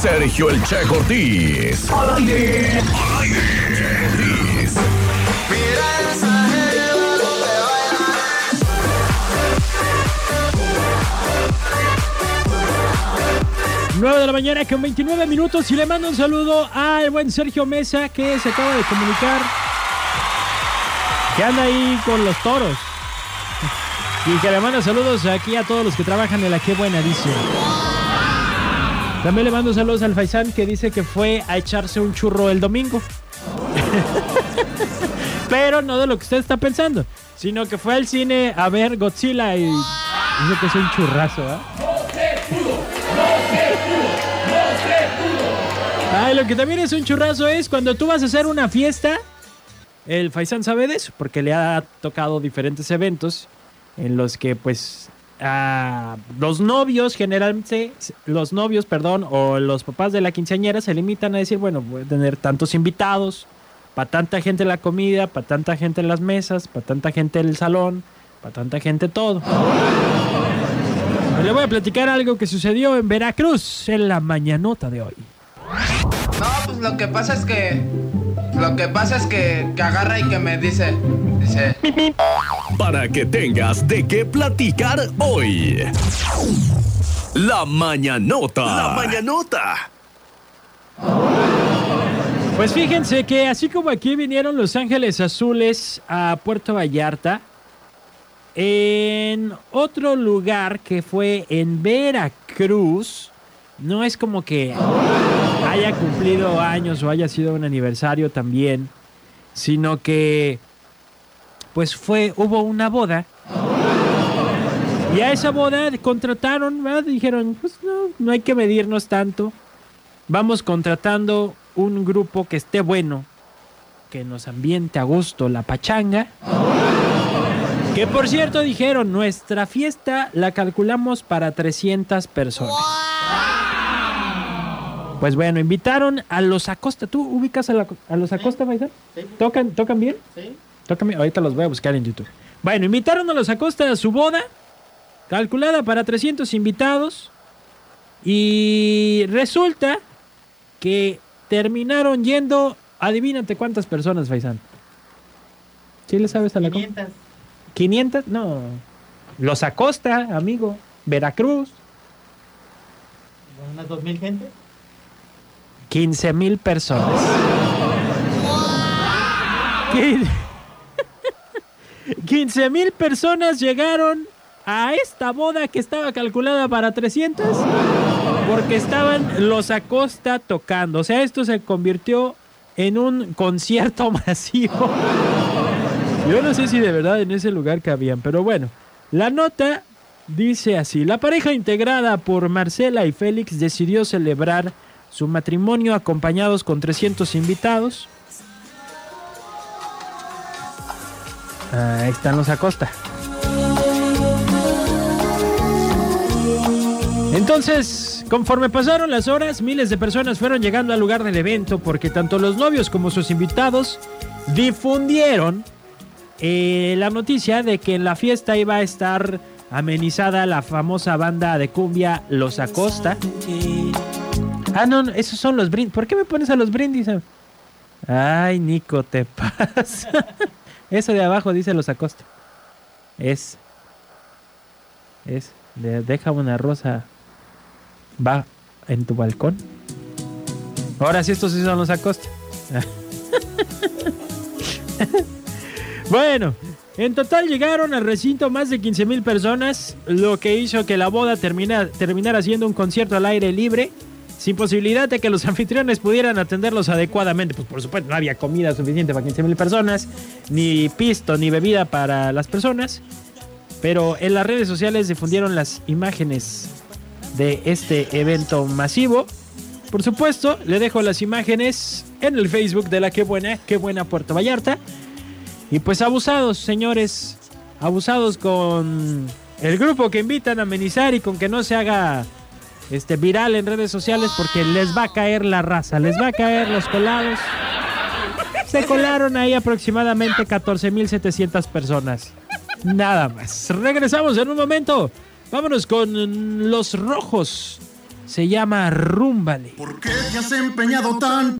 Sergio El Che Cortés. Al aire. Al aire. Cortés. Mira esa jeva donde baila. 9 de la mañana con 29 minutos y le mando un saludo al buen Sergio Mesa que se acaba de comunicar que anda ahí con los toros. Y que le manda saludos aquí a todos los que trabajan en la Qué Buena dice. También le mando saludos al Faisán que dice que fue a echarse un churro el domingo. Pero no de lo que usted está pensando, sino que fue al cine a ver Godzilla y dice que es un churrazo, ¿ah? Ay, lo que también es un churrazo es cuando tú vas a hacer una fiesta. El Faisán sabe de eso, porque le ha tocado diferentes eventos en los que, pues, a los novios, generalmente, los novios, perdón, o los papás de la quinceañera se limitan a decir, bueno, voy a tener tantos invitados, para tanta gente la comida, para tanta gente las mesas, para tanta gente el salón, para tanta gente todo. Le voy a platicar algo que sucedió en Veracruz en la mañanota de hoy. No, pues lo que pasa es que. Lo que pasa es que, que agarra y que me dice. Dice. Para que tengas de qué platicar hoy. La mañanota. La mañanota. Pues fíjense que así como aquí vinieron Los Ángeles Azules a Puerto Vallarta, en otro lugar que fue en Veracruz, no es como que haya cumplido años o haya sido un aniversario también, sino que pues fue hubo una boda y a esa boda contrataron, ¿verdad? dijeron, pues no, no hay que medirnos tanto, vamos contratando un grupo que esté bueno, que nos ambiente a gusto la pachanga. Que por cierto dijeron, nuestra fiesta la calculamos para 300 personas. Pues bueno, invitaron a los Acosta. ¿Tú ubicas a, la- a los Acosta, Faisal? ¿Tocan, ¿Tocan bien? Sí. Ahorita los voy a buscar en YouTube. Bueno, invitaron a los Acosta a su boda, calculada para 300 invitados. Y resulta que terminaron yendo, adivínate cuántas personas, Faisán. ¿Sí le sabes a la com- 500. 500, no. Los Acosta, amigo. Veracruz. Unas 2000 gente. 15 mil personas. Quin- 15 mil personas llegaron a esta boda que estaba calculada para 300 porque estaban los Acosta tocando. O sea, esto se convirtió en un concierto masivo. Yo no sé si de verdad en ese lugar cabían, pero bueno. La nota dice así. La pareja integrada por Marcela y Félix decidió celebrar su matrimonio acompañados con 300 invitados. Ahí están los Acosta. Entonces, conforme pasaron las horas, miles de personas fueron llegando al lugar del evento porque tanto los novios como sus invitados difundieron eh, la noticia de que en la fiesta iba a estar amenizada la famosa banda de cumbia Los Acosta. Ah, no, esos son los brindis. ¿Por qué me pones a los brindis? Ay, Nico, te pasa. Eso de abajo dice Los Acosta. Es. Es. de- deja una rosa. Va en tu balcón. Ahora sí, estos sí son Los Acosta. Bueno, en total llegaron al recinto más de 15 mil personas, lo que hizo que la boda termina- terminara siendo un concierto al aire libre, sin posibilidad de que los anfitriones pudieran atenderlos adecuadamente. Pues por supuesto no había comida suficiente para 15 mil personas, ni pisto, ni bebida para las personas. Pero en las redes sociales difundieron las imágenes de este evento masivo. Por supuesto, le dejo las imágenes en el Facebook de la Qué Buena, Qué Buena Puerto Vallarta. Y pues abusados, señores. Abusados con el grupo que invitan a amenizar y con que no se haga este viral en redes sociales porque les va a caer la raza, les va a caer los colados. Se colaron ahí aproximadamente 14.700 personas. Nada más. Regresamos en un momento. Vámonos con los rojos. Se llama Rúmbale. ¿Por qué te has empeñado tan